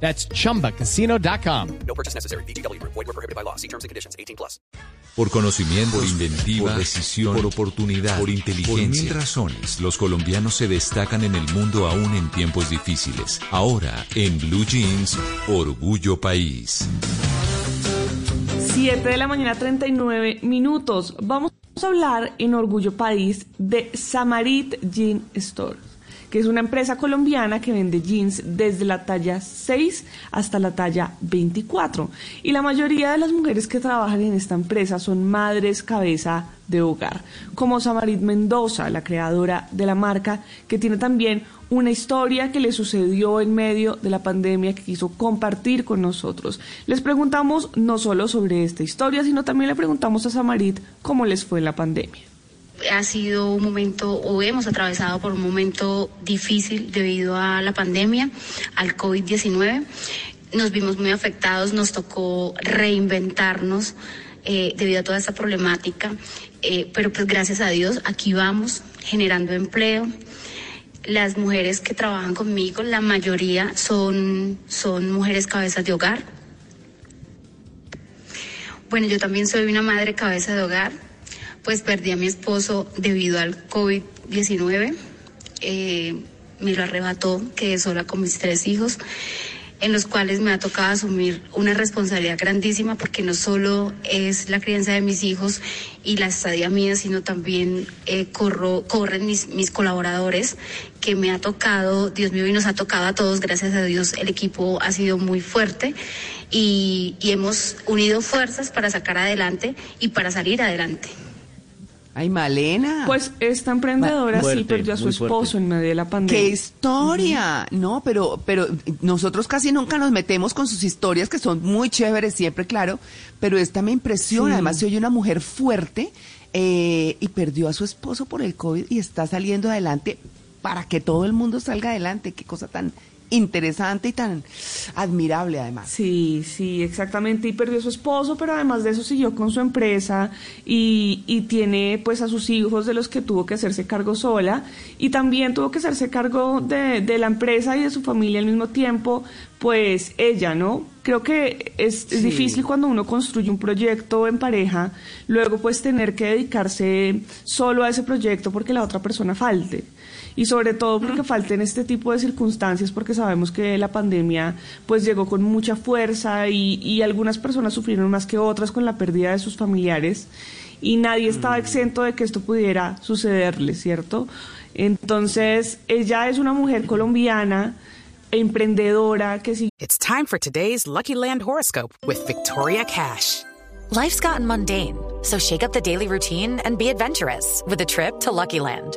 That's chumbacasino.com. No purchase necessary. BGW. Void were prohibited by law. See terms and conditions. 18 plus. Por conocimiento, por inventiva, por decisión, por oportunidad, por inteligencia. Por mil razones, los colombianos se destacan en el mundo aún en tiempos difíciles. Ahora, en Blue Jeans, Orgullo País. 7 de la mañana, 39 minutos. Vamos a hablar en Orgullo País de Samarit Jean Store que es una empresa colombiana que vende jeans desde la talla 6 hasta la talla 24. Y la mayoría de las mujeres que trabajan en esta empresa son madres cabeza de hogar, como Samarit Mendoza, la creadora de la marca, que tiene también una historia que le sucedió en medio de la pandemia que quiso compartir con nosotros. Les preguntamos no solo sobre esta historia, sino también le preguntamos a Samarit cómo les fue la pandemia ha sido un momento o hemos atravesado por un momento difícil debido a la pandemia, al COVID-19. Nos vimos muy afectados, nos tocó reinventarnos eh, debido a toda esta problemática, eh, pero pues gracias a Dios aquí vamos generando empleo. Las mujeres que trabajan conmigo, la mayoría son, son mujeres cabezas de hogar. Bueno, yo también soy una madre cabeza de hogar pues perdí a mi esposo debido al COVID-19. Eh, me lo arrebató, quedé sola con mis tres hijos, en los cuales me ha tocado asumir una responsabilidad grandísima porque no solo es la crianza de mis hijos y la estadía mía, sino también eh, corro, corren mis, colaboradores que me ha tocado, Dios mío, y nos ha tocado a todos, gracias a Dios, el equipo ha sido muy fuerte y hemos unido fuerzas para sacar adelante y para salir adelante. Ay, Malena. Pues esta emprendedora sí perdió a su esposo en medio de la pandemia. ¡Qué historia! No, pero, pero nosotros casi nunca nos metemos con sus historias, que son muy chéveres siempre, claro, pero esta me impresiona. Además, se oye una mujer fuerte eh, y perdió a su esposo por el COVID y está saliendo adelante para que todo el mundo salga adelante. Qué cosa tan interesante y tan admirable además. Sí, sí, exactamente. Y perdió a su esposo, pero además de eso siguió con su empresa y, y, tiene pues a sus hijos de los que tuvo que hacerse cargo sola y también tuvo que hacerse cargo de, de la empresa y de su familia al mismo tiempo, pues ella, ¿no? Creo que es, es difícil cuando uno construye un proyecto en pareja, luego pues tener que dedicarse solo a ese proyecto porque la otra persona falte y sobre todo porque falten este tipo de circunstancias porque sabemos que la pandemia pues llegó con mucha fuerza y, y algunas personas sufrieron más que otras con la pérdida de sus familiares y nadie estaba exento de que esto pudiera sucederle, ¿cierto? Entonces, ella es una mujer colombiana emprendedora que sí. It's time for today's Lucky Land horoscope with Victoria Cash. Life's gotten mundane, so shake up the daily routine and be adventurous with a trip to Lucky Land.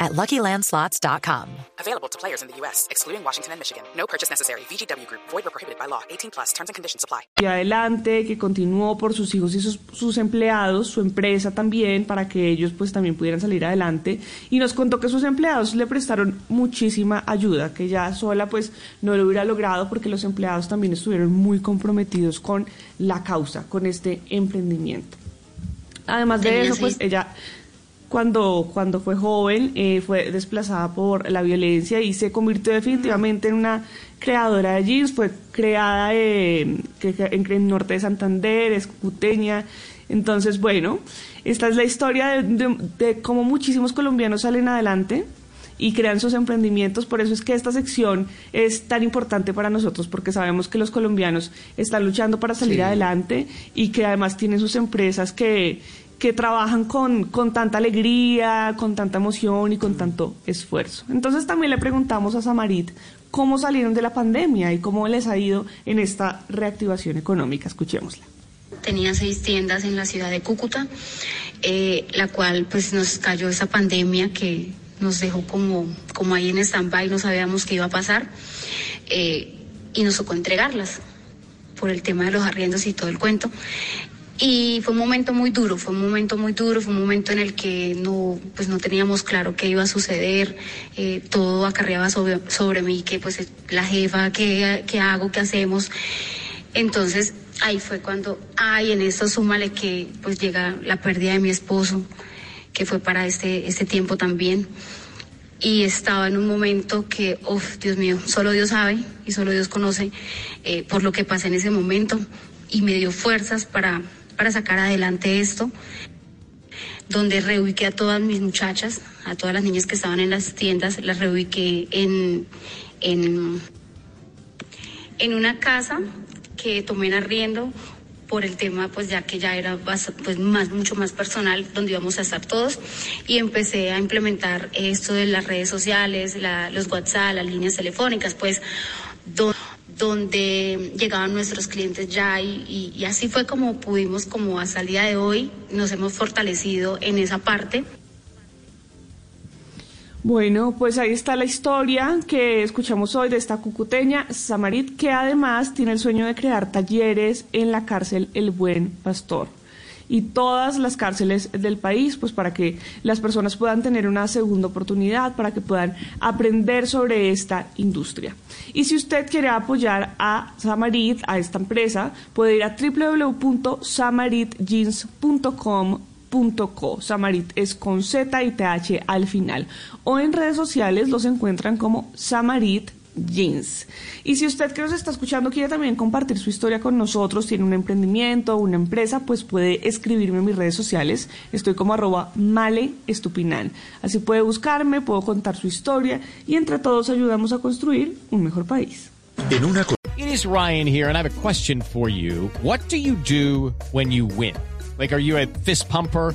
at LuckyLandSlots.com. Available to players in the U.S., excluding Washington and Michigan. No purchase necessary. VGW Group. Void or prohibited by law. 18 plus. Terms and conditions apply. Y adelante, que continuó por sus hijos y sus, sus empleados, su empresa también, para que ellos pues también pudieran salir adelante. Y nos contó que sus empleados le prestaron muchísima ayuda, que ella sola pues no lo hubiera logrado porque los empleados también estuvieron muy comprometidos con la causa, con este emprendimiento. Además de eso, pues ella cuando, cuando fue joven eh, fue desplazada por la violencia y se convirtió definitivamente en una creadora de jeans, fue creada eh, en, el norte de Santander, es cuteña. Entonces, bueno, esta es la historia de, de, de cómo muchísimos colombianos salen adelante y crean sus emprendimientos. Por eso es que esta sección es tan importante para nosotros, porque sabemos que los colombianos están luchando para salir Sí. adelante y que además tienen sus empresas que, que trabajan con, con tanta alegría, con tanta emoción y con tanto esfuerzo. Entonces también le preguntamos a Samarit cómo salieron de la pandemia y cómo les ha ido en esta reactivación económica. Escuchémosla. Tenía seis tiendas en la ciudad de Cúcuta, eh, la cual pues nos cayó esa pandemia que nos dejó como, como ahí en stand-by, no sabíamos qué iba a pasar eh, y nos tocó entregarlas por el tema de los arriendos y todo el cuento. Y fue un momento muy duro, fue un momento muy duro, fue un momento en el que no, pues no teníamos claro qué iba a suceder, eh, todo acarreaba sobre, sobre mí, que pues la jefa, qué, qué hago, qué hacemos. Entonces ahí fue cuando, ay, en esto súmale que pues llega la pérdida de mi esposo, que fue para este, este tiempo también. Y estaba en un momento que, uff, Dios mío, solo Dios sabe y solo Dios conoce eh, por lo que pasé en ese momento y me dio fuerzas para, para sacar adelante esto, donde reubiqué a todas mis muchachas, a todas las niñas que estaban en las tiendas, las reubiqué en, en, en una casa que tomé en arriendo por el tema, pues ya que ya era pues, más, mucho más personal, donde íbamos a estar todos, y empecé a implementar esto de las redes sociales, la, los WhatsApp, las líneas telefónicas, pues donde llegaban nuestros clientes ya y, y, así fue como pudimos, como hasta el día de hoy, nos hemos fortalecido en esa parte. Bueno, pues ahí está la historia que escuchamos hoy de esta cucuteña, Samarit, que además tiene el sueño de crear talleres en la cárcel El Buen Pastor y todas las cárceles del país, pues para que las personas puedan tener una segunda oportunidad, para que puedan aprender sobre esta industria. Y si usted quiere apoyar a Samarit, a esta empresa, puede ir a www.samaritjeans.com Co. Samarit es con Z y TH al final. O en redes sociales los encuentran como Samarit Jeans. Y si usted que nos está escuchando quiere también compartir su historia con nosotros, tiene un emprendimiento una empresa, pues puede escribirme en mis redes sociales. Estoy como arroba male estupinan. Así puede buscarme, puedo contar su historia y entre todos ayudamos a construir un mejor país. It is Ryan here and I have a question for you. What do you do when you win? Like, are you a fist pumper?